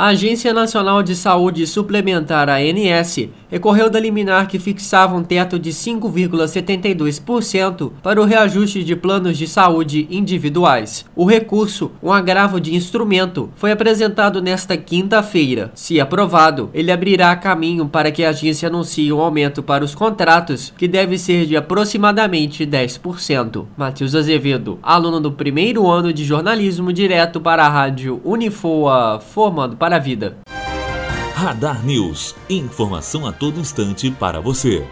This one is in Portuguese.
A Agência Nacional de Saúde Suplementar, ANS, recorreu da liminar que fixava um teto de 5,72% para o reajuste de planos de saúde individuais. O recurso, um agravo de instrumento, foi apresentado nesta quinta-feira. Se aprovado, ele abrirá caminho para que a agência anuncie um aumento para os contratos, que deve ser de aproximadamente 10%. Matheus Azevedo, aluno do primeiro ano de jornalismo direto para a rádio Unifoa, formando para para a vida. Radar News. Informação a todo instante para você.